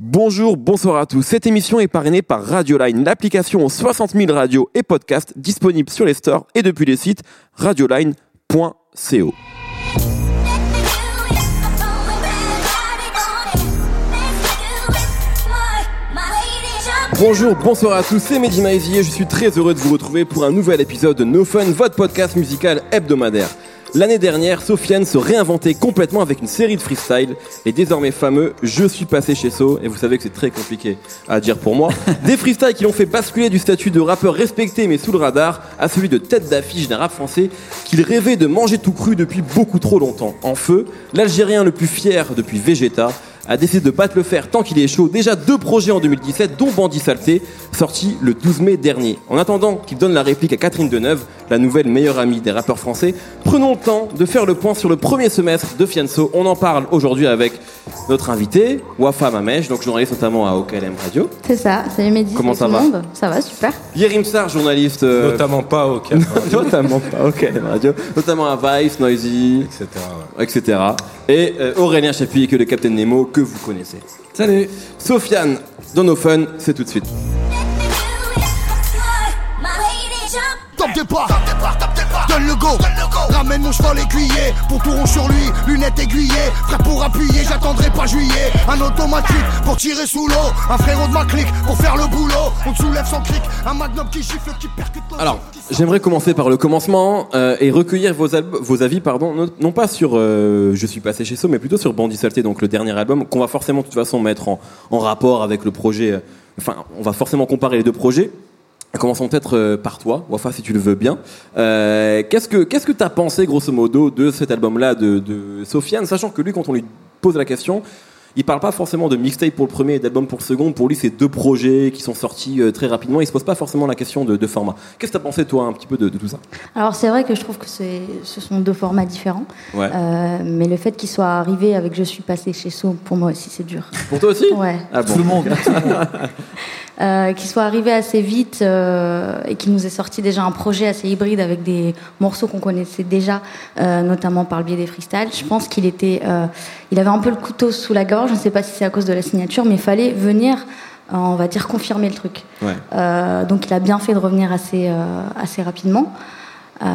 Bonjour, bonsoir à tous. Cette émission est parrainée par Radioline, l'application aux 60 000 radios et podcasts disponibles sur les stores et depuis les sites radioline.co. Bonjour, bonsoir à tous, c'est Mehdi Maizier, je suis très heureux de vous retrouver pour un nouvel épisode de No Fun, votre podcast musical hebdomadaire. L'année dernière, Sofiane se réinventait complètement avec une série de freestyle et désormais fameux Je suis passé chez So et vous savez que c'est très compliqué à dire pour moi. Des freestyles qui l'ont fait basculer du statut de rappeur respecté mais sous le radar à celui de tête d'affiche d'un rap français qu'il rêvait de manger tout cru depuis beaucoup trop longtemps. En feu, l'Algérien le plus fier depuis Vegeta a décidé de pas te le faire tant qu'il est chaud. Déjà deux projets en 2017, dont Bandit Saleté, sorti le 12 mai dernier. En attendant qu'il donne la réplique à Catherine Deneuve, la nouvelle meilleure amie des rappeurs français, prenons le temps de faire le point sur le premier semestre de Fianso. On en parle aujourd'hui avec notre invité, Wafa Mamèche, donc journaliste notamment à OKLM Radio. C'est ça, salut Mehdi. Comment ça tout va monde. Ça va, super. Yerim Sar, journaliste... euh, Notamment pas au Cap, notamment pas à OKLM Radio, notamment à Vice, Noisy, etc. ouais. etc. Et euh, Aurélien Chapuis, que le Captain Nemo, que vous connaissez. Salut Sofiane, dans nos fun, c'est tout de suite. Top départ, top départ, top départ. Donne le go, Ramène mon cheval aiguillé, pour tout rond sur lui, lunettes aiguillées. Frère pour appuyer, j'attendrai pas juillet. Un automatique pour tirer sous l'eau. Un frérot de ma clique pour faire le boulot. On te soulève sans clic, un magnum qui gifle, qui percute. ton Alors, j'aimerais commencer par le commencement euh, et recueillir vos, avis, pardon, non, non pas sur euh, Je suis passé chez So, mais plutôt sur Bandit Saleté, donc le dernier album, qu'on va forcément de toute façon mettre en, en rapport avec le projet. euh, Enfin, on va forcément comparer les deux projets. Commençons peut-être euh, par toi, Wafa, si tu le veux bien. Euh, qu'est-ce que qu'est-ce que t'as pensé, grosso modo, de cet album-là de, de Sofiane, sachant que lui, quand on lui pose la question, il parle pas forcément de mixtape pour le premier et d'album pour le second. Pour lui, c'est deux projets qui sont sortis euh, très rapidement. Il se pose pas forcément la question de, de format. Qu'est-ce que t'as pensé, toi, un petit peu de, de tout ça? Alors, c'est vrai que je trouve que c'est- ce sont deux formats différents. Ouais. Euh, mais le fait qu'il soit arrivé avec Je suis passé chez So, pour moi aussi, c'est dur. Pour toi aussi? Ouais. Ah bon. Tout le monde. Euh, qu'il soit arrivé assez vite euh, et qu'il nous ait sorti déjà un projet assez hybride avec des morceaux qu'on connaissait déjà, euh, notamment par le biais des freestyles. Je pense qu'il était, euh, il avait un peu le couteau sous la gorge. Je ne sais pas si c'est à cause de la signature, mais il fallait venir, euh, on va dire, confirmer le truc. Ouais. Euh, donc il a bien fait de revenir assez, euh, assez rapidement. Euh,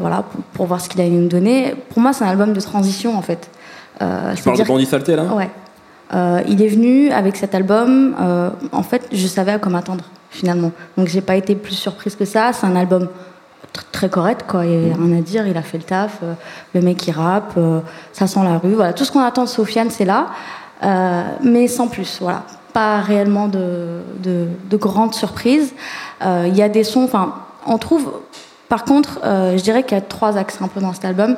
voilà, pour, pour voir ce qu'il allait nous donner. Pour moi, c'est un album de transition en fait. Euh, Tu parles de Bandit Saleté, là? Ouais. Euh, il est venu avec cet album. euh, en fait, je savais à quoi m'attendre finalement. Donc j'ai pas été plus surprise que ça. C'est un album tr- très correct, quoi. Il y a rien à dire. Il a fait le taf. euh, le mec il rappe. ça sent la rue. Voilà, tout ce qu'on attend de Sofiane, c'est là, mais sans plus. Voilà, pas réellement de, de, de grandes surprises. Il y a des sons. Enfin, on trouve. Par contre, je dirais qu'il y a trois axes un peu dans cet album.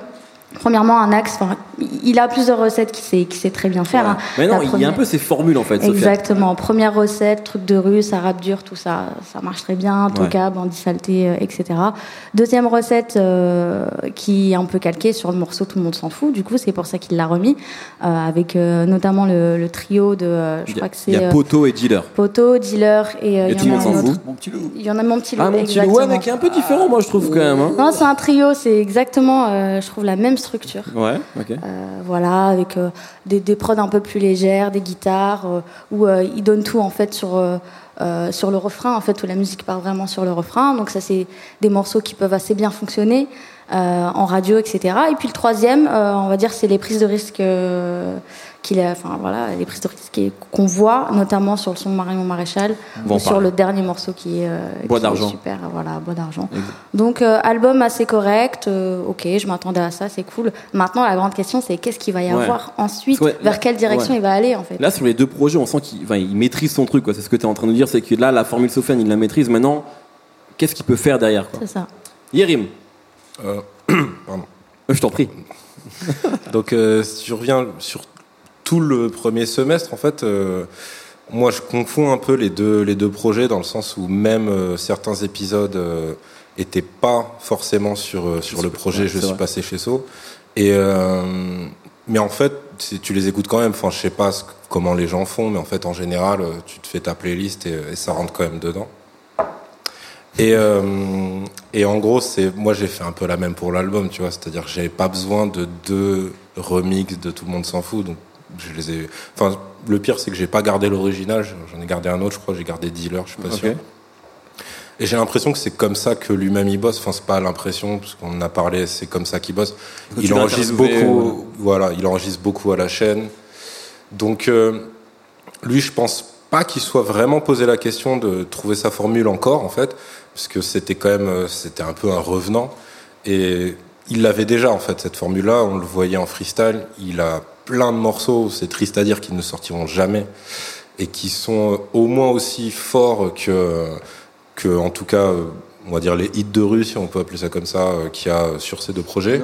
Premièrement, un axe. enfin, Il a plusieurs recettes qu'il sait, qu'il sait très bien faire. hein. Mais non, il y a un peu ces formules, en fait. Exactement. Première recette, truc de rue, ça rappe dur, tout ça, ça marche très bien. Toka, bandit saleté, euh, etc. Deuxième recette euh, qui est un peu calquée sur le morceau Tout le monde s'en fout. Du coup, c'est pour ça qu'il l'a remis euh, avec euh, notamment le, le trio de, euh, je Il y a- crois que il y c'est a Poto et Dealer. Poto, Dealer et euh, Et il tout y le en monde a un s'en autre. fout. Mon petit loup. Il y en a mon petit loup. Ah, mon petit loup, ouais, mais qui est un peu différent, moi, je trouve, quand même. hein. Non, c'est un trio, c'est exactement, euh, je trouve, la même structure. Ouais, ok. Euh, voilà, avec euh, des, des prods un peu plus légères, des guitares, euh, où euh, il donne tout en fait sur, euh, sur le refrain, en fait, où la musique part vraiment sur le refrain. Donc ça, c'est des morceaux qui peuvent assez bien fonctionner euh, en radio, etc. Et puis le troisième, euh, on va dire, c'est les prises de risque qu'il a, enfin voilà, les prises de risque qu'on voit, notamment sur le son de Marion Maréchal, On va en ou sur le dernier morceau qui est, euh, Bois qui est d'argent. super, voilà, Bois d'argent. Donc euh, album assez correct, euh, ok, je m'attendais à ça, c'est cool. Maintenant la grande question c'est qu'est-ce qu'il va y Ouais. avoir ensuite, Ouais, vers là- quelle direction ouais. il va aller en fait? Là, sur les deux projets, on sent qu'il il maîtrise son truc. quoi. C'est ce que tu es en train de dire, c'est que là, la formule Sofiane, il la maîtrise. Maintenant, qu'est-ce qu'il peut faire derrière quoi? C'est ça. Euh, pardon. euh, je t'en prie. Donc, euh, si je reviens sur tout le premier semestre, en fait, euh, moi, je confonds un peu les deux, les deux projets dans le sens où même euh, certains épisodes euh, étaient pas forcément sur, euh, sur le projet ouais, Je suis vrai. passé chez So. Et, euh, mais en fait, si tu les écoutes quand même. Enfin, je sais pas ce comment les gens font, mais en fait, en général, euh, tu te fais ta playlist et, et ça rentre quand même dedans. Et, euh, et en gros, c'est moi j'ai fait un peu la même pour l'album, tu vois. C'est-à-dire que j'avais pas besoin de deux remixes de Tout le monde s'en fout. Donc je les ai. Enfin, le pire, c'est que j'ai pas gardé l'original. J'en ai gardé un autre, je crois. J'ai gardé Dealer, je suis pas Ok. sûr. Et j'ai l'impression que c'est comme ça que lui-même il bosse. Enfin, c'est pas l'impression, parce qu'on en a parlé, c'est comme ça qu'il bosse. Il enregistre beaucoup. Voilà, il enregistre beaucoup à la chaîne. Donc, euh, lui, je pense pas qu'il soit vraiment posé la question de trouver sa formule encore, en fait, parce que c'était quand même, euh, c'était un peu un revenant. Et il l'avait déjà, en fait, cette formule-là. On le voyait en freestyle. Il a plein de morceaux, c'est triste à dire, qui ne sortiront jamais et qui sont euh, au moins aussi forts que, que en tout cas, euh, on va dire les hits de rue, si on peut appeler ça comme ça, euh, qu'il y a sur ces deux projets.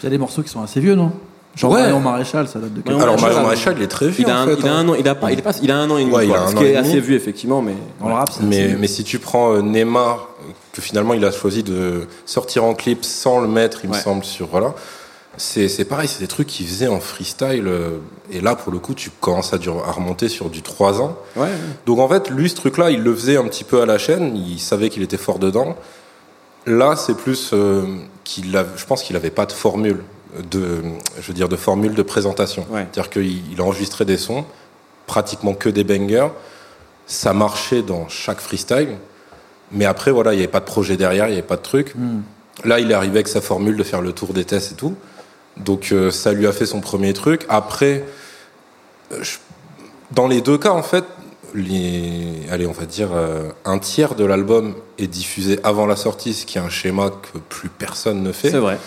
Il y a des morceaux qui sont assez vieux, non? Genre Ouais. Marion Maréchal, ça date de quel Alors Maréchal, Marion Maréchal, il est très vieux. Il a, en un, fait, il a hein. un an, il a pas, il est pas, il a un an et demi, Ouais, il quoi, a un ce an qui est demi. assez vu effectivement, mais Dans le rap, c'est Mais, mais si tu prends Neymar, que finalement il a choisi de sortir en clip sans le mettre, il Ouais. me semble, sur voilà. C'est c'est pareil, c'est des trucs qu'il faisait en freestyle. euh, et là, pour le coup, tu commences à, à remonter sur du 3 ans. ouais. Donc en fait, lui, ce truc-là, il le faisait un petit peu à la chaîne. Il savait qu'il était fort dedans. Là, c'est plus euh, qu'il a, je pense qu'il avait pas de formule de, je veux dire, de formule de présentation. Ouais. C'est-à-dire qu'il il enregistrait des sons, pratiquement que des bangers. Ça marchait dans chaque freestyle. Mais après, voilà, il n'y avait pas de projet derrière, il n'y avait pas de truc. Hmm. Là, il est arrivé avec sa formule de faire le tour des tests et tout. Donc, euh, ça lui a fait son premier truc. Après, euh, je- dans les deux cas, en fait, les, allez, on va dire, euh, un tiers de l'album est diffusé avant la sortie, ce qui est un schéma que plus personne ne fait. c'est vrai.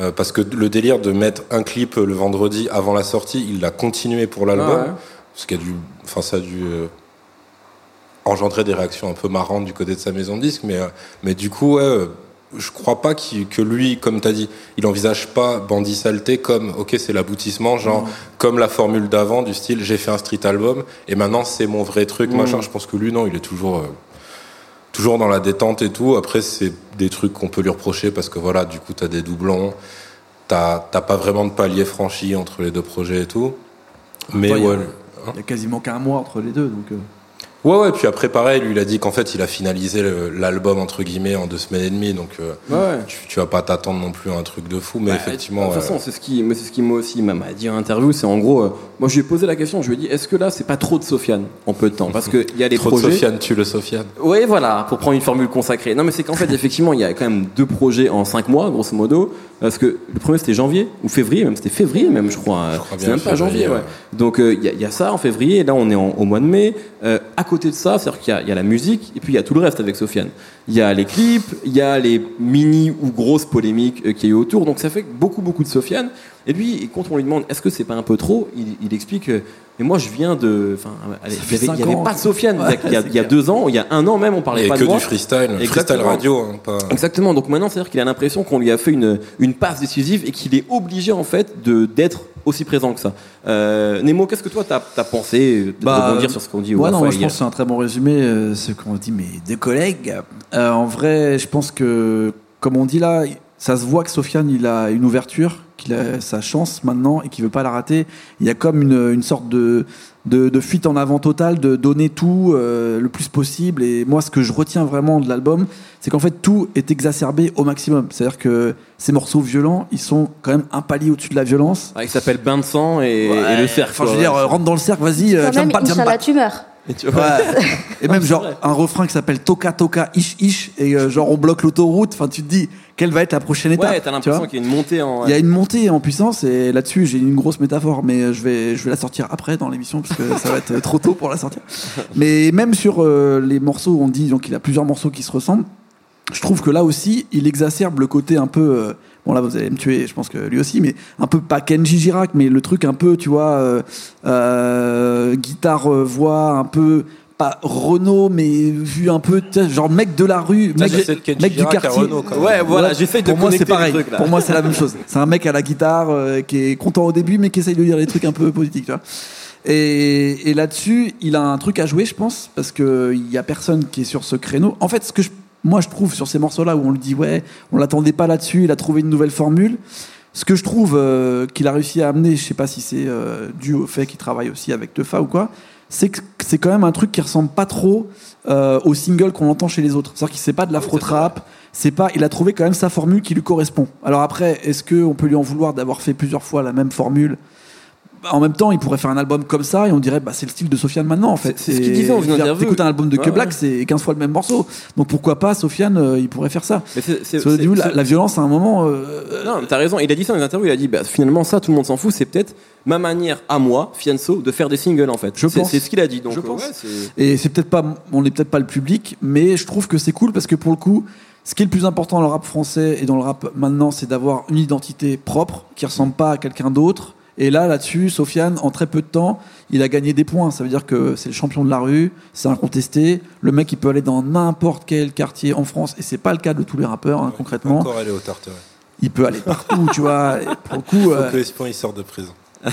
Euh, parce que le délire de mettre un clip le vendredi avant la sortie, il l'a continué pour l'album. Ah ouais. Ce qui a dû, enfin, ça a dû engendrer des réactions un peu marrantes du côté de sa maison de disque, mais, mais du coup, ouais, je crois pas que lui, comme tu as dit, il envisage pas Bandit Saleté comme, ok, c'est l'aboutissement, genre, comme la formule d'avant, du style, j'ai fait un street album, et maintenant c'est mon vrai truc, Mm. machin. Je pense que lui, non, il est toujours, euh, toujours dans la détente et tout. Après, c'est des trucs qu'on peut lui reprocher parce que voilà, du coup, t'as des doublons, t'as pas vraiment de palier franchi entre les deux projets et tout. Mais Toi, il y a- ouais. Il y a quasiment qu'un mois entre les deux, donc. euh, Ouais, ouais, puis après, pareil, lui, il a dit qu'en fait, il a finalisé l'album, entre guillemets, en deux semaines et demie, donc euh, Ouais. tu, tu vas pas t'attendre non plus à un truc de fou, mais Bah, effectivement. De toute façon, c'est ce qui, moi, c'est ce qui m'a aussi m'a dit en interview, c'est en gros, euh, moi je lui ai posé la question, je lui ai dit, est-ce que là c'est pas trop de Sofiane en peu de temps? Parce qu'il y a les Trop projets. de Sofiane, tu le Sofiane. Oui, voilà, pour prendre une formule consacrée. Non, mais c'est qu'en fait, effectivement, il y a quand même deux projets en cinq mois, grosso modo. Parce que le premier, c'était janvier, ou février, même, c'était février, même, je crois. C'est même pas janvier, ouais. ouais. Donc, euh, il y, a- il y a ça en février, et là, on est en- au mois de mai. Euh, à côté de ça, c'est-à-dire qu'il y a- il y, a la musique, et puis il y a tout le reste avec Sofiane. Il y a les clips, il y a les mini ou grosses polémiques euh, qu'il y a eu autour. Donc, ça fait beaucoup, beaucoup de Sofiane. Et lui, quand on lui demande, est-ce que c'est pas un peu trop, il, il explique, euh, mais moi, je viens de. Enfin, Ça il fait y avait- il pas de Sofiane. il y a- il y a, c'est il y a clair. deux ans, il y a un an même, on parlait pas que de moi. du freestyle, freestyle Exactement. radio, hein, pas. Exactement. Donc maintenant, c'est-à-dire qu'il a l'impression qu'on lui a fait une, une passe décisive et qu'il est obligé en fait de d'être aussi présent que ça. Euh, Nemo, qu'est-ce que toi t'as as pensé de Bah, rebondir sur ce qu'on dit au Ouais, non, moi, je pense que c'est un très bon résumé, euh, ce qu'ont dit mes deux collègues. Euh, en vrai, je pense que, comme on dit là, ça se voit que Sofiane, il a une ouverture, qu'il a sa chance maintenant et qu'il veut pas la rater. Il y a comme une, une sorte de, de, de fuite en avant totale, de donner tout euh, le plus possible. Et moi, ce que je retiens vraiment de l'album, c'est qu'en fait, tout est exacerbé au maximum. C'est-à-dire que ces morceaux violents, ils sont quand même un palier au-dessus de la violence. Ah, il s'appelle Bain de sang et, et Ouais, le cercle. Enfin, je veux dire, ouais. euh, rentre dans le cercle, vas-y, euh, Quand viens même, me battre, viens me Inch'Allah, battre. tu meurs. Et tu vois, Ouais. Et même c'est genre vrai. un refrain qui s'appelle Toka Toka Ish Ish et euh, genre on bloque l'autoroute. Enfin tu te dis quelle va être la prochaine étape. Ouais, t'as l'impression qu'il y a une montée en. Il y a une montée en puissance et là-dessus j'ai une grosse métaphore mais euh, je vais je vais la sortir après dans l'émission parce que ça va être trop tôt pour la sortir. Mais même sur euh, les morceaux on dit donc il a plusieurs morceaux qui se ressemblent. Je trouve que là aussi il exacerbe le côté un peu euh, bon là vous allez me tuer je pense que lui aussi mais un peu pas Kenji Girac mais le truc un peu tu vois euh, guitare voix un peu pas Renault mais vu un peu genre mec de la rue mec, j'essaie du quartier. Renault. Ouais, voilà, j'essaye de pour moi c'est pareil. trucs, pour moi c'est la même chose. C'est un mec à la guitare euh, qui est content au début mais qui essaye de dire des trucs un peu politiques tu vois. Et, et là-dessus il a un truc à jouer je pense parce que il y a personne qui est sur ce créneau. En fait ce que je- moi je trouve sur ces morceaux là où on le dit ouais on l'attendait pas là-dessus il a trouvé une nouvelle formule. Ce que je trouve euh, qu'il a réussi à amener, je sais pas si c'est euh, dû au fait qu'il travaille aussi avec Tefa ou quoi, c'est que c'est quand même un truc qui ressemble pas trop euh, au single qu'on entend chez les autres. C'est-à-dire qu'il c'est pas de l'afro trap, c'est pas, il a trouvé quand même sa formule qui lui correspond. Alors après, est-ce que on peut lui en vouloir d'avoir fait plusieurs fois la même formule en même temps, il pourrait faire un album comme ça et on dirait bah c'est le style de Sofiane maintenant en fait. C'est- ce qu'il disait interview. T'écoutes un album de Ouais, Que Black, ouais. c'est 15 fois le même morceau. Donc pourquoi pas Sofiane, euh, il pourrait faire ça. Mais du coup, la, violence à un moment. euh, Non, mais t'as raison. Il a dit ça dans une interview. Il a dit, bah, finalement, ça, tout le monde s'en fout. C'est peut-être ma manière à moi, Fianso, de faire des singles, en fait. Je pense. c'est ce qu'il a dit. Donc, Je euh, pense. ouais, c'est- Et c'est peut-être pas, on n'est peut-être pas le public, mais je trouve que c'est cool parce que pour le coup, ce qui est le plus important dans le rap français et dans le rap maintenant, c'est d'avoir une identité propre qui ressemble pas à quelqu'un d'autre. Et là, là-dessus, Sofiane, en très peu de temps, il a gagné des points. Ça veut dire que c'est le champion de la rue, c'est incontesté. Le mec, il peut aller dans n'importe quel quartier en France, et c'est pas le cas de tous les rappeurs, hein, concrètement. Encore aller au Tarteret. Il peut aller partout, tu vois. Pour le coup, Faut euh, que il sorte de prison.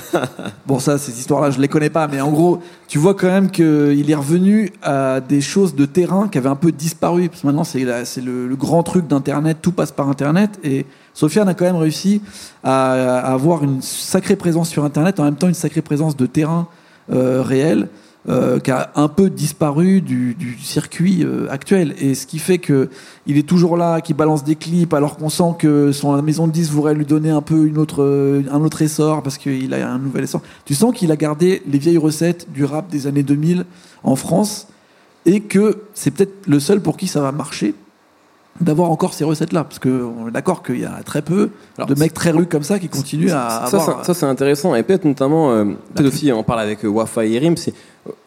Bon, ça, ces histoires-là, je les connais pas, mais en gros, tu vois quand même qu'il est revenu à des choses de terrain qui avaient un peu disparu. Parce que maintenant, c'est le, le grand truc d'Internet, tout passe par Internet. Et Sofiane a quand même réussi à, avoir une sacrée présence sur Internet, en même temps une sacrée présence de terrain euh, réel. euh, qui a un peu disparu du, du circuit euh, actuel et ce qui fait que il est toujours là, qui balance des clips alors qu'on sent que son maison de 10 voudrait lui donner un peu une autre, un autre essor parce qu'il a un nouvel essor. Tu sens qu'il a gardé les vieilles recettes du rap des années 2000 en France et que c'est peut-être le seul pour qui ça va marcher d'avoir encore ces recettes-là parce qu'on est d'accord qu'il y a très peu Alors, de mecs très rues comme ça qui continuent à ça, avoir... ça, ça, c'est intéressant. Et peut-être notamment euh, peut-être aussi on parle avec euh, Wafa et c'est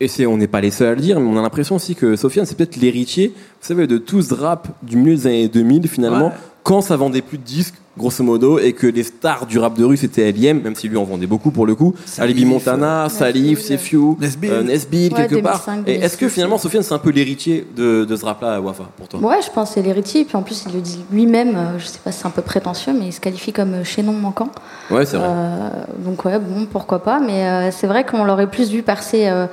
et c'est on n'est pas les seuls à le dire mais on a l'impression aussi que Sofiane c'est peut-être l'héritier vous savez de tout ce rap du milieu des années 2000 finalement. Ouais. Quand ça vendait plus de disques grosso modo et que les stars du rap de rue c'était LM même si lui en vendait beaucoup pour le coup Salif, Alibi Montana Salif. Sefiu Nesbill. euh, Nesbill Ouais, quelque part 2005, et est-ce que 2006, finalement. Sofiane c'est un peu l'héritier de, de ce rap là Wafa pour toi? Ouais, je pense que c'est l'héritier. Et puis en plus, il le dit lui-même, euh, je sais pas si c'est un peu prétentieux, mais il se qualifie comme euh, chaînon manquant. ouais c'est vrai Euh, donc ouais, bon, pourquoi pas. Mais euh, c'est vrai qu'on l'aurait plus vu percer euh,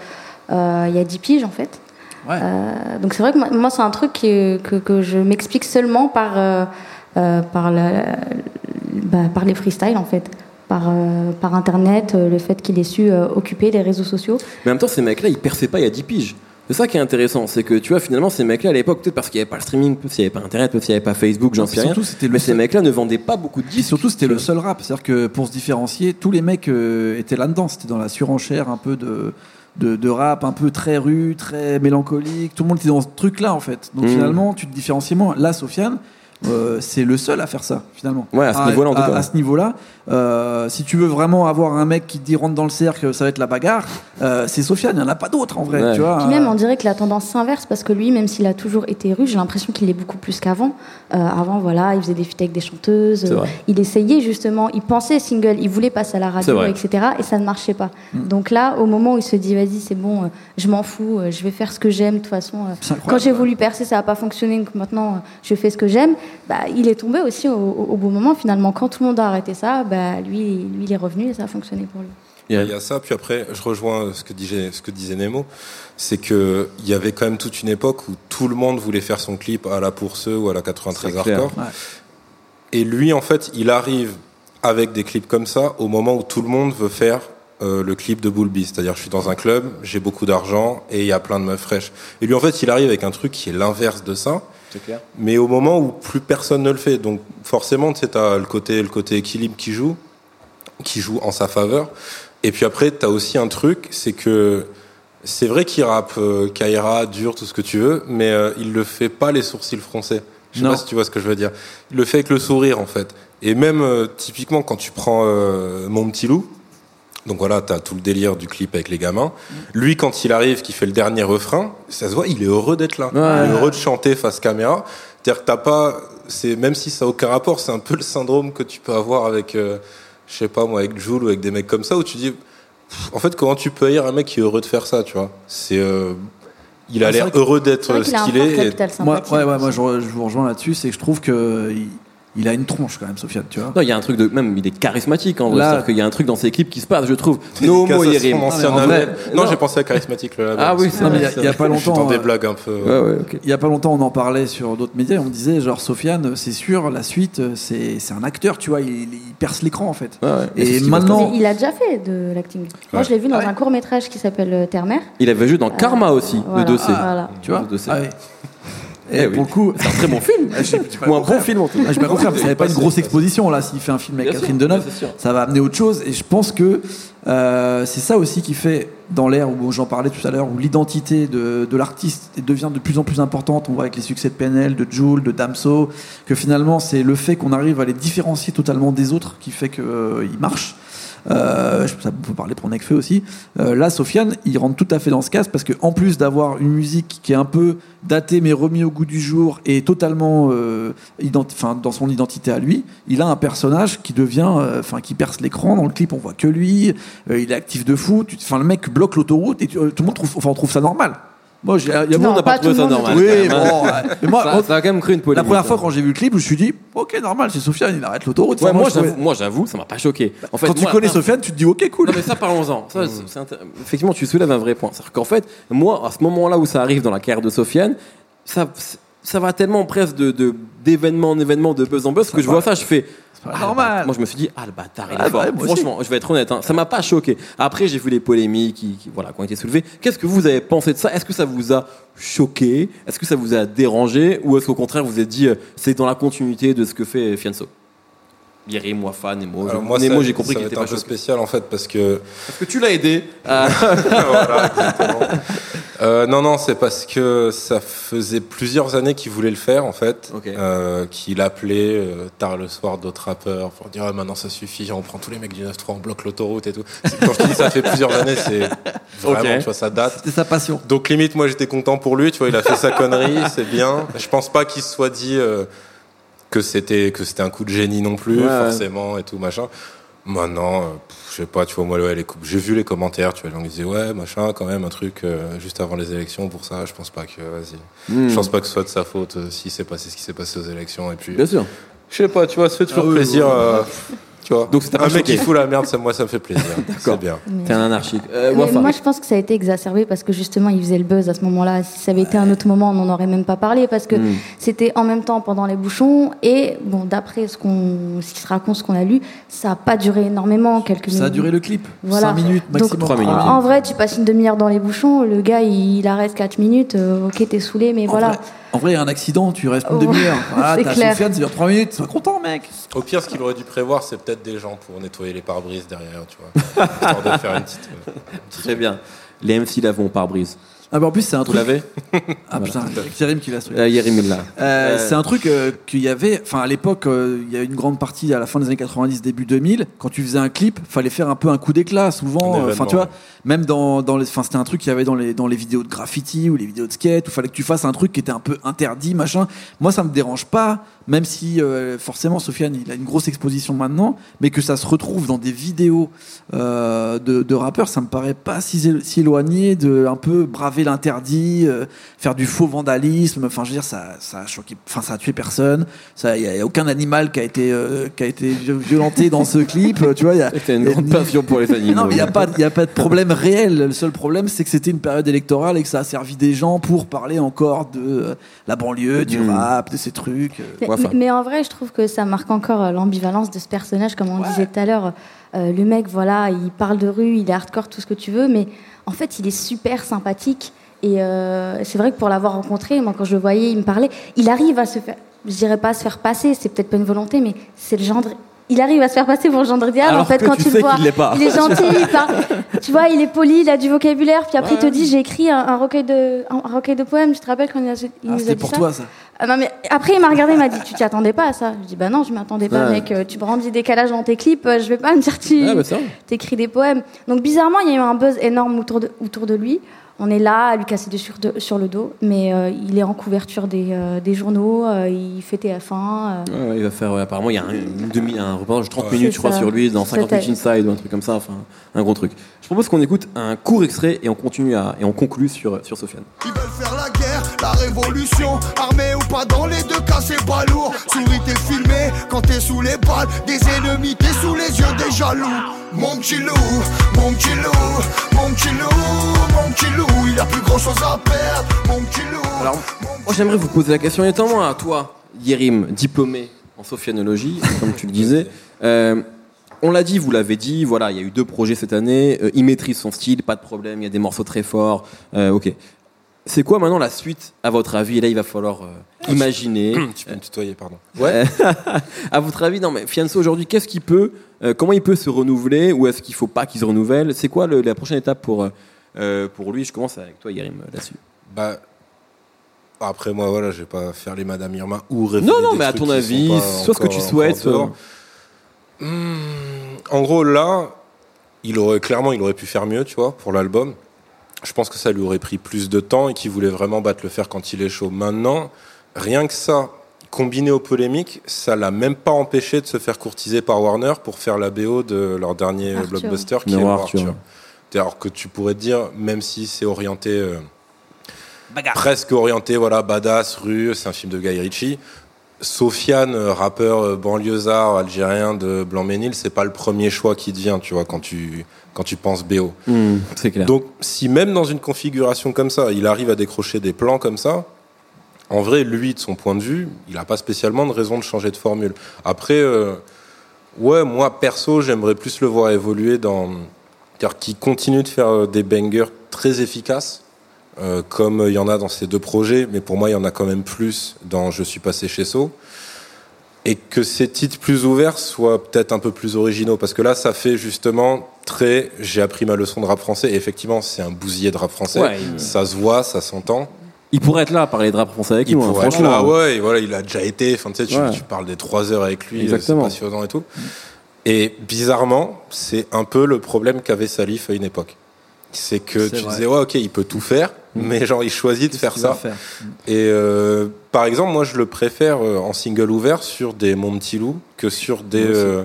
euh, il y a 10 piges, en fait. Ouais. Euh, donc c'est vrai que moi, moi, c'est un truc que, que je m'explique seulement par, par, la- bah, par les freestyles, en fait. Par, euh, par Internet, euh, le fait qu'il ait su euh, occuper les réseaux sociaux. Mais en même temps, ces mecs-là, ils perçaient pas il y a 10 piges. C'est ça qui est intéressant, c'est que tu vois, finalement, ces mecs-là à l'époque, peut-être parce qu'il n'y avait pas le streaming, peut-être s'il n'y avait pas Internet, peut-être s'il n'y avait pas Facebook, j'en sais rien. c'était Mais ces mecs-là ne vendaient pas beaucoup de Et disques. surtout, c'était le seul rap. C'est-à-dire que pour se différencier, tous les mecs euh, étaient là-dedans. C'était dans la surenchère un peu de, de, de rap, un peu très rue, très mélancolique. Tout le monde était dans ce truc-là, en fait. Donc Mhm. finalement, tu te différencies moins. Là, Sofiane, euh, c'est le seul à faire ça, finalement. Ouais, à ce niveau-là, en tout à- cas. à ce niveau-là, euh, si tu veux vraiment avoir un mec qui te dit rentre dans le cercle, ça va être la bagarre, euh, c'est Sofiane. Il n'y en a pas d'autre, en vrai. Ouais. Tu vois, Puis même, on dirait que la tendance s'inverse parce que lui, même s'il a toujours été russe, j'ai l'impression qu'il est beaucoup plus qu'avant. Euh, avant, voilà, il faisait des feats avec des chanteuses. Euh, il essayait justement, il pensait single, il voulait passer à la radio, etc. Et ça ne marchait pas. Mm. Donc là, au moment où il se dit, vas-y, c'est bon, euh, je m'en fous, euh, je vais faire ce que j'aime. De toute façon, euh, quand j'ai voulu percer, ça n'a pas fonctionné. Donc maintenant, euh, je fais ce que j'aime. Bah, il est tombé aussi au, bon moment. Finalement, quand tout le monde a arrêté ça, bah, lui, lui, il est revenu et ça a fonctionné pour lui. Il y a- Il y a ça, puis après, je rejoins ce que disait, ce que disait Nemo, c'est que il y avait quand même toute une époque où tout le monde voulait faire son clip à la Pour ceux ou à la 93 C'est clair. Hardcore. Ouais. Et lui, en fait, il arrive avec des clips comme ça au moment où tout le monde veut faire euh, le clip de Bullby. C'est-à-dire, je suis dans un club, j'ai beaucoup d'argent et il y a plein de meufs fraîches. Et lui, en fait, il arrive avec un truc qui est l'inverse de ça, C'est clair. mais au moment où plus personne ne le fait. Donc, forcément, tu sais, t'as le côté, le côté équilibre qui joue, qui joue en sa faveur. Et puis après, t'as aussi un truc, c'est que c'est vrai qu'il rappe euh, Kaira, dur, tout ce que tu veux, mais euh, il le fait pas les sourcils français. Je sais Non. pas si tu vois ce que je veux dire. Il le fait avec le sourire, en fait. Et même, euh, typiquement, quand tu prends euh, Mon Petit Loup, donc voilà, t'as tout le délire du clip avec les gamins. Lui, quand il arrive, qui fait le dernier refrain, ça se voit, il est heureux d'être là. Ouais. Il est heureux de chanter face caméra. C'est-à-dire que t'as pas, c'est, même si ça a aucun rapport, c'est un peu le syndrome que tu peux avoir avec, euh, je sais pas moi, avec Jules ou avec des mecs comme ça, où tu dis, pff, en fait, comment tu peux haïr un mec qui est heureux de faire ça, tu vois? C'est, euh, il a Ah, l'air heureux d'être ce qu'il est. Moi, ouais, ouais, moi je, vous rejoins là-dessus, c'est que je trouve que il, il a une tronche quand même, Sofiane, tu vois. Non, il y a un truc de. Même, il est charismatique en vrai. C'est-à-dire qu'il y a un truc dans ses clips qui se passe, je trouve. No Yerim. Non, j'ai pensé à charismatique. Ah oui, c'est Non, mais il y a- c'est il y a vrai. pas Je suis dans longtemps. des euh, blagues un peu. Ouais, ouais, ok. Il y a pas longtemps, on en parlait sur d'autres médias. On disait genre Sofiane, c'est sûr, la suite, c'est c'est un acteur, tu vois, il, il perce l'écran en fait. Ouais, ouais. Et maintenant- il a déjà fait de l'acting. Moi, je l'ai vu dans Ah ouais un court métrage qui s'appelle euh, Terre-Mère. Il avait joué dans Karma aussi, voilà. le dossier. Ah, voilà. Tu vois Ah. Eh Et oui. pour le coup, C'est un très bon film. Ah, pas Ou un bon film en tout Ah, cas. j'ai pas compris, parce qu'il n'y avait pas une grosse exposition là. S'il fait un film avec Bien Catherine sûr, Deneuve, ça va amener autre chose. Et je pense que Euh, c'est ça aussi qui fait, dans l'ère où j'en parlais tout à l'heure, où l'identité de, de l'artiste devient de plus en plus importante. On voit avec les succès de PNL, de Joule, de Damso, que finalement c'est le fait qu'on arrive à les différencier totalement des autres qui fait qu'ils marchent. Euh, ça peut parler pour Nekfeu aussi. Euh, là, Sofiane, il rentre tout à fait dans ce cas parce que en plus d'avoir une musique qui est un peu datée mais remis au goût du jour et totalement euh, dans son identité à lui, il a un personnage qui devient, euh, enfin, qui perce l'écran. Dans le clip, on voit que lui. Il est actif de fou. Enfin, le mec bloque l'autoroute et tout le monde trouve, trouve ça normal. Moi, j'ai, y a Non, on n'a pas pas trouvé tout ça normal. oui, bon, ouais. Mais moi, ça, ça a quand même cru une polémique. la première fois hein. quand j'ai vu le clip, je me suis dit, ok, normal, c'est Sofiane, il arrête l'autoroute. Ouais, moi, j'avoue, moi, j'avoue, ça m'a pas choqué. En fait, quand tu connais un- Sofiane, tu te dis, ok, cool. Non mais ça parlons-en. Effectivement, tu soulèves un vrai point. C'est-à-dire qu'en fait, moi, à ce moment-là où ça arrive dans la carrière de Sofiane, ça, ça va tellement presque de, de- d'événement en événement, de buzz en buzz, que je vois ça, je fais. Ah, normal. le bâtard. Moi, je me suis dit, ah le bâtard, il est Ah, fort. bah, aussi. Franchement, je vais être honnête, hein, ça m'a pas choqué. Après, j'ai vu les polémiques qui, qui- voilà, qui ont été soulevées. Qu'est-ce que vous avez pensé de ça? Est-ce que ça vous a choqué? Est-ce que ça vous a dérangé? Ou est-ce qu'au contraire, vous êtes dit, euh, c'est dans la continuité de ce que fait Fianso? Yerim, Wafa, Nemo. Alors moi, Nemo, j'ai compris ça qu'il était être pas un peu choqué. spécial en fait parce que Parce que tu l'as aidé à, Voilà, exactement. Euh, non, non, c'est parce que ça faisait plusieurs années qu'il voulait le faire, en fait. Euh, qu'il appelait euh, tard le soir d'autres rappeurs pour dire ah, maintenant ça suffit, on prend tous les mecs du 9-3, on bloque l'autoroute et tout. Quand je te dis ça fait plusieurs années, c'est vraiment, tu vois, ça date. C'était sa passion. Donc limite, moi j'étais content pour lui, tu vois, il a fait sa connerie, c'est bien. Je pense pas qu'il se soit dit euh, que c'était que c'était un coup de génie non plus, Ouais, ouais. forcément et tout machin. Maintenant, euh, je sais pas, tu vois, moi ouais, les coups- j'ai vu les commentaires, tu vois, les gens disaient ouais, machin, quand même un truc euh, juste avant les élections pour ça. Je pense pas que, vas-y, Hmm. je pense pas que ce soit de sa faute euh, s'il s'est passé ce qui s'est passé aux élections et puis. Bien sûr. Je sais pas, tu vois, ça fait toujours Ah oui, plaisir. tu vois, Donc, un mec qui fout la merde, ça, moi ça me fait plaisir. c'est bien. T'es un anarchique. Euh, Mais moi, je pense que ça a été exacerbé parce que justement, il faisait le buzz à ce moment-là. Si ça avait été un autre moment, on n'en aurait même pas parlé parce que Mm. c'était en même temps pendant les bouchons et bon, d'après ce qu'on, ce qui se raconte, ce qu'on a lu, ça a pas duré énormément, quelques minutes. Ça a duré le clip. Voilà. 5 minutes Donc, maximum. Trois minutes. En vrai, tu passes une demi-heure dans les bouchons, le gars il, il arrête 4 minutes, euh, ok t'es saoulé, mais En voilà. vrai- En vrai, il y a un accident, tu restes une Oh, demi-heure. C'est t'as. Sofiane, ça dure 3 minutes, sois content, mec. Au pire, ce qu'il aurait dû prévoir, c'est peut-être des gens pour nettoyer les pare-brises derrière, tu vois. Histoire de faire une petite. euh, une petite- Très bien. Les MC l'avons par brise. Ah, bah en plus, c'est un Vous truc. l'avez Ah putain, Jérémy qui l'a euh, Yerim il l'a. Euh, Euh, C'est un truc euh, qu'il y avait, enfin à l'époque, euh, il y a une grande partie à la fin des années 90, début 2000, quand tu faisais un clip, fallait faire un peu un coup d'éclat, souvent. Enfin, tu vois, même dans, dans les, enfin c'était un truc qu'il y avait dans les dans les vidéos de graffiti ou les vidéos de skate, où fallait que tu fasses un truc qui était un peu interdit, machin. Moi, ça me dérange pas, même si euh, forcément Sofiane, il a une grosse exposition maintenant, mais que ça se retrouve dans des vidéos euh, de, de rappeurs, ça me paraît pas si, si éloigné de un peu braver l'interdit, euh, faire du faux vandalisme. Enfin, je veux dire, ça, ça a choqué, enfin, ça a tué personne. Ça, il y, a- aucun animal qui a été euh, qui a été violenté dans ce clip. Tu vois, il y a, une y a grande passion pour les animaux. non, mais il n'y a, pas- y a pas de problème réel. Le seul problème, c'est que c'était une période électorale et que ça a servi des gens pour parler encore de euh, la banlieue, du Mm. rap, de ces trucs. Mais, en vrai, je trouve que ça marque encore l'ambivalence de ce personnage, comme on disait tout à l'heure. Euh, le mec, voilà, il parle de rue, il est hardcore, tout ce que tu veux, mais en fait, il est super sympathique. Et euh, c'est vrai que pour l'avoir rencontré, moi, quand je le voyais, il me parlait, il arrive à se faire, je dirais pas à se faire passer, c'est peut-être pas une volonté, mais c'est le genre. Il arrive à se faire passer pour le genre idéal, Alors en fait, que quand tu tu, sais le vois. pas. Il est gentil, il parle- tu vois, il est poli, il a du vocabulaire, puis après, il te dit, j'ai écrit un, un recueil de, un, un recueil de poèmes, tu te rappelles quand il, a, il Ah, nous a dit pour ça toi, ça. Ah non, mais après, il m'a regardé, il m'a dit Tu t'y attendais pas à ça Je dis Bah non, je m'attendais pas, Ouais. mec. Euh, Tu brandis des calages dans tes clips, euh, je vais pas me dire tu Ah, bah, t'écris des poèmes. Donc, bizarrement, il y a eu un buzz énorme autour de, autour de lui. On est là à lui casser des sur, de- sur le dos, mais euh, il est en couverture des, euh, des journaux, euh, il fait TF1. euh, Ouais, il va faire. ouais, apparemment, il y a un, une demi, un reportage de 30 Ouais. minutes, je crois, ça. sur lui, dans C'est 50 ça. minutes inside ou un truc comme ça. Enfin, un gros truc. Je propose qu'on écoute un court extrait et on continue à, et on conclut sur, sur Sofiane. Ils veulent faire la guerre, la révolution Armé ou dans les deux cas c'est pas lourd Souris t'es filmé, quand t'es sous les balles Des ennemis, t'es sous les yeux des jaloux Mon petit loup, mon petit loup Mon petit loup, mon petit loup Il a plus grand chose à perdre Mon petit loup Alors, moi, j'aimerais vous poser la question, étant moi, toi, Yerim, diplômé en sophianologie, comme tu le disais. euh, on l'a dit, vous l'avez dit, voilà, il y a eu deux projets cette année. euh, il maîtrise son style, pas de problème, il y a des morceaux très forts. euh, ok. C'est quoi maintenant la suite, à votre avis? Et là, il va falloir euh, imaginer. tu peux me tutoyer, pardon. Ouais. à votre avis, non, mais Fianso aujourd'hui, qu'est-ce qu'il peut, euh, comment il peut se renouveler, ou est-ce qu'il faut pas qu'il se renouvelle? C'est quoi le- la prochaine étape pour euh, pour lui? Je commence avec toi, Yerim, là-dessus. Bah, après, moi, voilà, je vais pas faire les Madame Irma ou rêver Non, non, des mais à ton avis, soit ce que tu souhaites. Hmm, en gros, là, il aurait clairement, il aurait pu faire mieux, tu vois, pour l'album. Je pense que ça lui aurait pris plus de temps et qu'il voulait vraiment battre le fer quand il est chaud. Maintenant, rien que ça, combiné aux polémiques, ça l'a même pas empêché de se faire courtiser par Warner pour faire la BO de leur dernier Arthur. blockbuster qui Miroir est Arthur. Arthur. Alors que tu pourrais te dire, même si c'est orienté, euh, presque orienté, voilà, badass, rue, c'est un film de Guy Ritchie. Sofiane, euh, rappeur euh, banlieusard algérien de Blanc-Ménil, c'est pas le premier choix qui te vient, tu vois, quand tu, quand tu penses BO. Hmm, c'est clair. Donc, si même dans une configuration comme ça, il arrive à décrocher des plans comme ça, en vrai, lui, de son point de vue, il n'a pas spécialement de raison de changer de formule. Après, euh, ouais, moi, perso, j'aimerais plus le voir évoluer dans. C'est-à-dire qu'il continue de faire des bangers très efficaces, euh, comme il y en a dans ces deux projets, mais pour moi, il y en a quand même plus dans Je suis passé chez So. Et que ces titres plus ouverts soient peut-être un peu plus originaux, parce que là, ça fait justement très. J'ai appris ma leçon de rap français, et effectivement, c'est un bousillé de rap français. Ouais, il- Ça se voit, ça s'entend. il pourrait être là à parler de rap français avec Il nous, hein, pourrait être franchement. là, ouais, et voilà, il a déjà été. Enfin, tu sais, tu, Ouais. tu parles des trois heures avec lui, c'est passionnant et tout. Et bizarrement, c'est un peu le problème qu'avait Salif à une époque. C'est que tu vrai. disais, ouais, ok, il peut tout faire, mais genre, il choisit de faire ça. faire Et euh, par exemple, moi, je le préfère euh, en single ouvert sur des Mon Petit Loup que sur des, euh,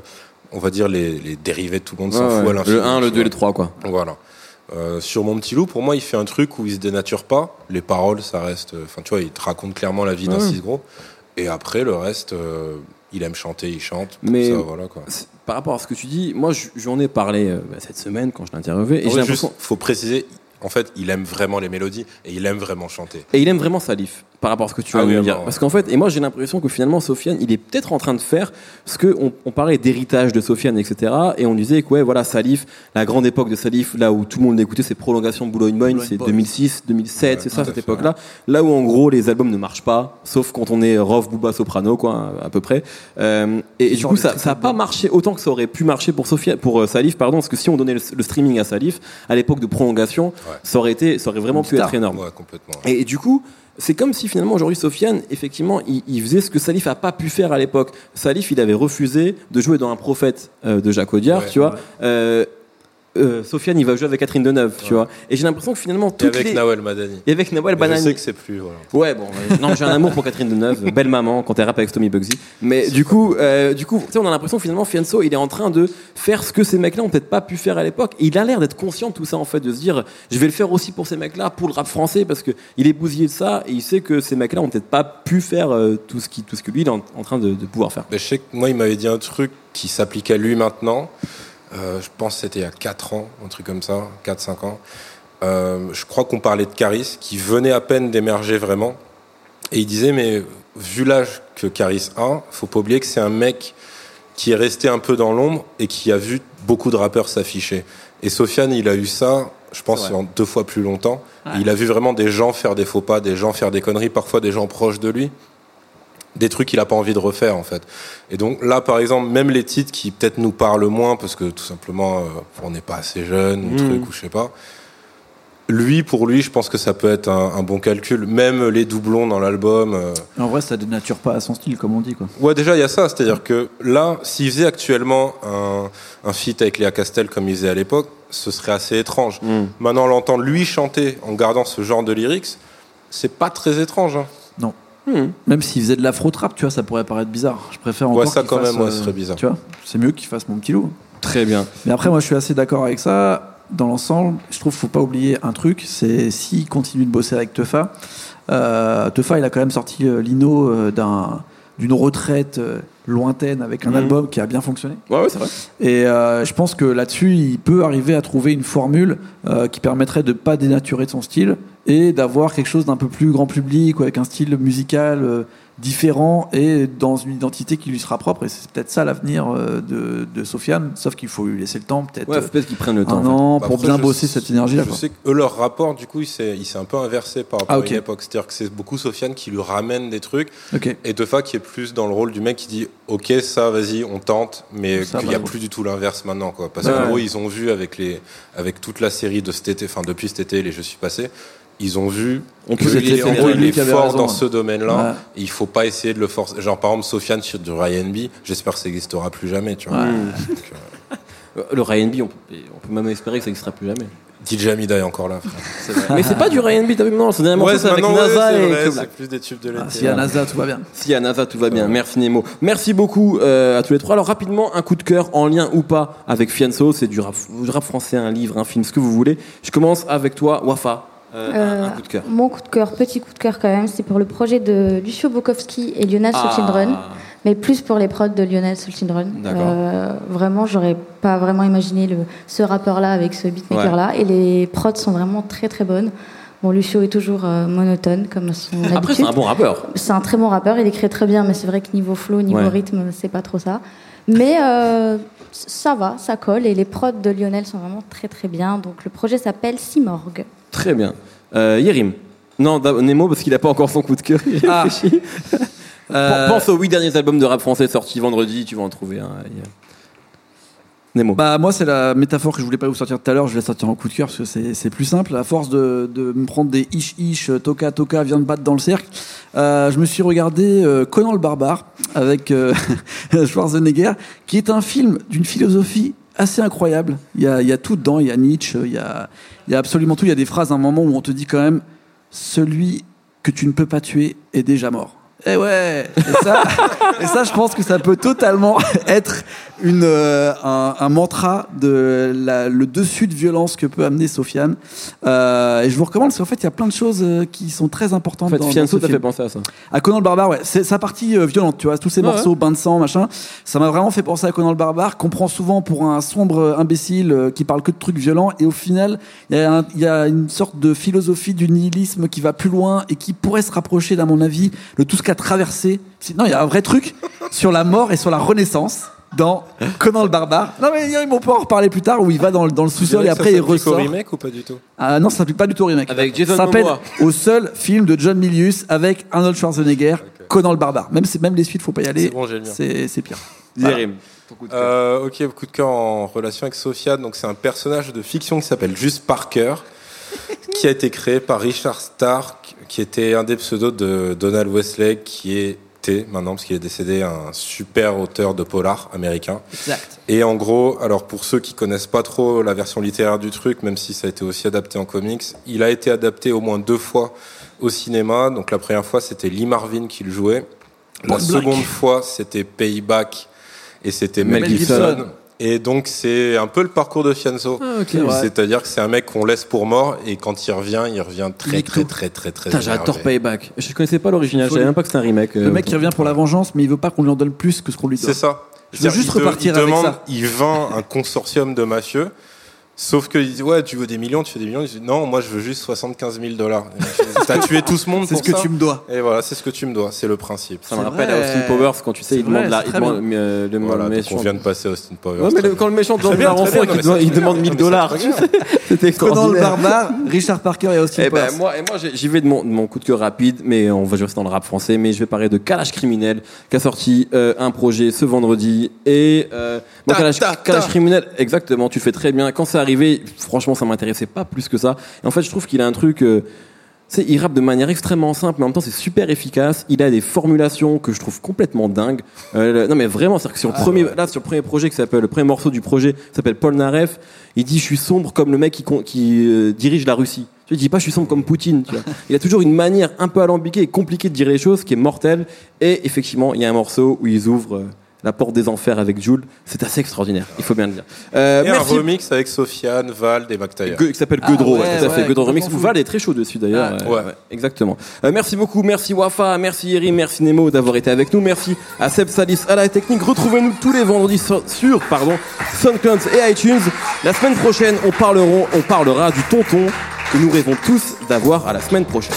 on va dire, les, les dérivés, tout le monde s'en Ouais, fout ouais. le 1, le tu 2 et vois. le 3, quoi. Voilà. Euh, sur Mon Petit Loup, pour moi, il fait un truc où il se dénature pas. Les paroles, ça reste. euh, Enfin, tu vois, il te raconte clairement la vie d'un Ouais. 6 gros. Et après, le reste, euh, il aime chanter, il chante. Mais- Ça, voilà, quoi. C'est- Par rapport à ce que tu dis, moi, je- j'en ai parlé euh, bah, cette semaine quand je l'ai interviewé, juste, faut préciser, en fait, il aime vraiment les mélodies et il aime vraiment chanter. Et il aime vraiment Salif, par rapport à ce que tu Ah viens de oui, me dire. alors, Parce qu'en fait, et moi j'ai l'impression que finalement Sofiane, il est peut-être en train de faire ce que on, on parlait d'héritage de Sofiane, etc. Et on disait que ouais, voilà, Salif, la grande époque de Salif, là où tout le monde écoutait ses prolongations de Boulogne Boyne, Boulogne c'est Boyne. 2006, 2007, Ouais, c'est ça cette époque-là. Là où en gros les albums ne marchent pas, sauf quand on est Rof, Booba, Soprano, quoi, à peu près. Euh, et, et du coup, ça, ça a pas marché autant que ça aurait pu marcher pour Sofiane, pour euh, Salif, pardon, parce que si on donnait le, le streaming à Salif à l'époque de prolongation, Ouais. ça aurait été, ça aurait vraiment Une pu star. être énorme. Ouais, complètement. Et, et du coup, c'est comme si finalement aujourd'hui Sofiane, effectivement, il, il faisait ce que Salif a pas pu faire à l'époque. Salif, il avait refusé de jouer dans un prophète euh, de Jacques Audiard, Ouais, tu vois. ouais. Euh, euh, Sofiane, il va jouer avec Catherine Deneuve, tu Ouais. vois. Et j'ai l'impression que finalement Et toutes avec les Nawel Madani. et avec Nawal Mais Je sais que c'est plus. Voilà. Ouais, bon, euh, non, j'ai un amour pour Catherine Deneuve, belle maman quand elle rappe avec Tommy Bugsy. Mais du coup, euh, du coup, tu sais, on a l'impression que finalement Fianso, il est en train de faire ce que ces mecs-là ont peut-être pas pu faire à l'époque. Et il a l'air d'être conscient de tout ça en fait, de se dire, je vais le faire aussi pour ces mecs-là, pour le rap français, parce que il est bousillé de ça et il sait que ces mecs-là ont peut-être pas pu faire euh, tout ce qui, tout ce que lui il est en, en train de, de pouvoir faire. Mais je sais que moi, il m'avait dit un truc qui s'applique à lui maintenant. Euh, je pense que c'était il y a 4 ans, un truc comme ça, 4-5 ans. Euh, je crois qu'on parlait de Caris, qui venait à peine d'émerger vraiment. Et il disait, mais vu l'âge que Caris a, faut pas oublier que c'est un mec qui est resté un peu dans l'ombre et qui a vu beaucoup de rappeurs s'afficher. Et Sofiane, il a eu ça, je pense, en deux fois plus longtemps. Il a vu vraiment des gens faire des faux pas, des gens faire des conneries, parfois des gens proches de lui des trucs qu'il a pas envie de refaire en fait. Et donc là par exemple même les titres qui peut-être nous parlent moins parce que tout simplement euh, on n'est pas assez jeune ou Mhm. truc ou je sais pas. Lui pour lui je pense que ça peut être un, un bon calcul. Même les doublons dans l'album. euh, En vrai, ça dénature pas à son style, comme on dit, quoi. Ouais déjà il y a ça, c'est-à-dire que là s'il faisait actuellement un, un feat avec Léa Castel comme il faisait à l'époque, ce serait assez étrange. Mm. Maintenant l'entendre lui chanter en gardant ce genre de lyrics, c'est pas très étrange. hein. Non. Même s'il faisait de l'afro-trap, tu vois, ça pourrait paraître bizarre. Je préfère encore Ouais, ça, quand fasse, même, ouais, euh, ce serait bizarre. Tu vois, c'est mieux qu'il fasse mon petit loup. Très bien. Mais après, moi, je suis assez d'accord avec ça. Dans l'ensemble, je trouve qu'il faut pas oublier un truc, c'est s'il continue de bosser avec Teufa. Euh, Teufa, il a quand même sorti euh, Lino euh, d'un d'une retraite euh, lointaine avec un Mhm. album qui a bien fonctionné. Ouais, ouais, c'est vrai. Et euh, je pense que là-dessus, il peut arriver à trouver une formule euh, qui permettrait de pas dénaturer de son style et d'avoir quelque chose d'un peu plus grand public ou avec un style musical euh, différent et dans une identité qui lui sera propre. Et c'est peut-être ça l'avenir euh, de, de Sofiane, sauf qu'il faut lui laisser le temps, peut-être Ouais, peut-être qu'ils prennent le temps. un en fait. an, Bah, pour après, bien je bosser sais- cette énergie-là. Je quoi. sais que eux, leur rapport, du coup, il s'est il s'est un peu inversé par rapport Ah, à ok. une époque. C'est-à-dire que c'est beaucoup Sofiane qui lui ramène des trucs Ok. et Tefa qui est plus dans le rôle du mec qui dit Ok, ça, vas-y, on tente, mais qu'il n'y a plus du tout l'inverse maintenant. Quoi. Parce Ouais. qu'en gros, ils ont vu avec, les, avec toute la série de cet été, enfin depuis cet été, les Je suis passé, ils ont vu On peut il est, laisser en les gros, il est fort raison, dans ouais. ce domaine-là. Ouais. Il faut pas essayer de le forcer. Genre, par exemple, Sofiane sur du Ryan B, j'espère que ça n'existera plus jamais. Tu vois. Ouais. Donc, euh, Le Ryan B, on peut, on peut même espérer que ça n'existera plus jamais. DJ Amida est encore là. frère. C'est vrai. Mais c'est pas du Ryan B, t'as vu Non, son dernier morceau, c'est avec maintenant, ouais, NASA c'est et c'est plus des tubes de l'été. Ah, S'il y a NASA, tout va bien. Si à NASA tout va bien, merci Nemo. Merci beaucoup euh, à tous les trois. Alors rapidement, un coup de cœur en lien ou pas avec Fianso, c'est du rap, du rap français, un livre, un film, ce que vous voulez. Je commence avec toi, Wafa. Euh, un- un coup de cœur. Mon coup de cœur, petit coup de cœur quand même, c'est pour le projet de Lucio Bukowski et Lionel Ah. Mais plus pour les prods de Lionel Solchindron. D'accord. Euh, vraiment, j'aurais pas vraiment imaginé le, ce rappeur-là avec ce beatmaker-là, et les prods sont vraiment très très bonnes. Bon, Lucio est toujours euh, monotone comme son Après, c'est un bon rappeur. C'est un très bon rappeur, il écrit très bien, mais c'est vrai que niveau flow, niveau Ouais. rythme, c'est pas trop ça. Mais euh, ça va, ça colle, et les prods de Lionel sont vraiment très très bien. Donc le projet s'appelle Simorgue. Très bien. Euh, Yerim. Non, Nemo, parce qu'il a pas encore son coup de cœur. Ah. Euh, Pense aux huit derniers albums de rap français sortis vendredi, tu vas en trouver un. Nemo. Bah moi c'est la métaphore que je voulais pas vous sortir tout à l'heure, je vais la sortir en coup de cœur parce que c'est c'est plus simple. À force de, de me prendre des ish ish, toka toka, viens de battre dans le cercle, euh, je me suis regardé euh, Conan le barbare avec euh, Schwarzenegger, qui est un film d'une philosophie assez incroyable. Il y a, il y a tout dedans, il y a Nietzsche, il y a, il y a absolument tout. Il y a des phrases à un moment où on te dit quand même celui que tu ne peux pas tuer est déjà mort. Et ouais, et ça, et ça, je pense que ça peut totalement être une, euh, un, un mantra de la, le dessus de violence que peut amener Sofiane. Euh, et je vous recommande parce qu'en fait, il y a plein de choses euh, qui sont très En importantes fait, dans, Fianso fait penser à ça. À Conan le Barbare, ouais, c'est sa partie euh, violente, tu vois, tous ces Ouais, morceaux, bain de sang, machin. Ça m'a vraiment fait penser à Conan le Barbare, qu'on prend souvent pour un sombre imbécile euh, qui parle que de trucs violents, et au final, il y, y a une sorte de philosophie du nihilisme qui va plus loin et qui pourrait se rapprocher, à mon avis, de tout ce qu'a traversé. Non, il y a un vrai truc sur la mort et sur la renaissance. Dans Conan le barbare. Non mais ils vont pouvoir en reparler plus tard où il va dans le, dans le sous-sol et après il ressort. au remake ou pas du tout? Ah non, ça s'applique pas du tout au remake. Avec Jason Ça s'appelle Momoa. au seul film de John Milius avec Arnold Schwarzenegger, Conan le barbare. Même, c'est- même les suites, faut pas y aller. C'est bon, j'ai le mien. C'est c'est pire. Euh, ok, coup de cœur en relation avec Sofiane. Donc, c'est un personnage de fiction qui s'appelle Juste Parker, qui a été créé par Richard Stark, qui était un des pseudos de Donald Westlake, qui était maintenant, parce qu'il est décédé, un super auteur de polar américain. Exact. Et en gros, alors pour ceux qui connaissent pas trop la version littéraire du truc, même si ça a été aussi adapté en comics, il a été adapté au moins deux fois au cinéma. Donc la première fois, c'était Lee Marvin qui le jouait. La seconde fois, c'était Payback et c'était Mel, Mel Gibson. Gibson. Et donc c'est un peu le parcours de Fianso. Ah, ok. ouais. C'est-à-dire que c'est un mec qu'on laisse pour mort et quand il revient, il revient très très très très très. Putain, j'adore. Payback. Je connaissais pas l'original, je savais même pas que c'était un remake. Le euh, mec qui revient pour la vengeance, mais il veut pas qu'on lui en donne plus que ce qu'on lui donne. C'est ça. Je veux juste il te- repartir il avec demande, ça. Il vend un consortium de mafieux. Sauf que il dit ouais tu veux des millions tu fais des millions il dit non moi je veux juste 75 000 dollars t'as tué tout ce monde C'est pour ce que ça tu me dois. et voilà c'est ce que tu me dois c'est le principe Ça me C'est rappelle à Austin Powers quand tu sais, C'est il demande vrai, la, c'est il demande euh, le voilà donc méchant. on vient de passer à Austin Powers Ouais, mais très le- bien. quand le méchant demande la bien, très rançon, bien, il non, demande- mais il c'est demande très 1000 bien, dollars. non, mais c'est très C'était Conan le extraordinaire. barbare, Richard Parker et Austin Eh ben, Powers. moi, et moi j'ai- j'y vais de mon, de mon coup de cœur rapide, mais on va rester dans le rap français. Mais je vais parler de Kalash Criminel, qui a sorti euh, un projet ce vendredi. Et euh, moi, Ta, Kalash, ta, ta. Kalash Criminel, exactement, tu le fais très bien. Quand c'est arrivé, franchement, ça m'intéressait pas plus que ça. Et en fait, je trouve qu'il a un truc. euh, c'est, il rappe de manière extrêmement simple, mais en même temps c'est super efficace. Il a des formulations que je trouve complètement dingues. Euh, non mais vraiment, c'est que sur le premier, là sur le premier projet qui s'appelle le premier morceau du projet qui s'appelle Paul Naref, il dit je suis sombre comme le mec qui, euh, dirige la Russie. Tu dit pas je suis sombre comme Poutine. Tu vois. Il a toujours une manière un peu alambiquée et compliquée de dire les choses qui est mortelle. Et effectivement, il y a un morceau où ils ouvrent euh, la porte des enfers avec Jules. C'est assez extraordinaire. Il faut bien le dire. Euh, et un merci. remix avec Sofiane Vald et McTayer qui s'appelle Ah ouais, ouais, tout à fait, ouais, Remix. Val est très chaud dessus d'ailleurs. Ah, euh, ouais. exactement. Euh, merci beaucoup, merci Wafa, merci Yeri, merci Nemo d'avoir été avec nous, merci à Seb Salis à la technique. Retrouvez-nous tous les vendredis sur, sur, pardon, SoundCloud et iTunes. La semaine prochaine, on parlera du tonton que nous rêvons tous d'avoir à la semaine prochaine.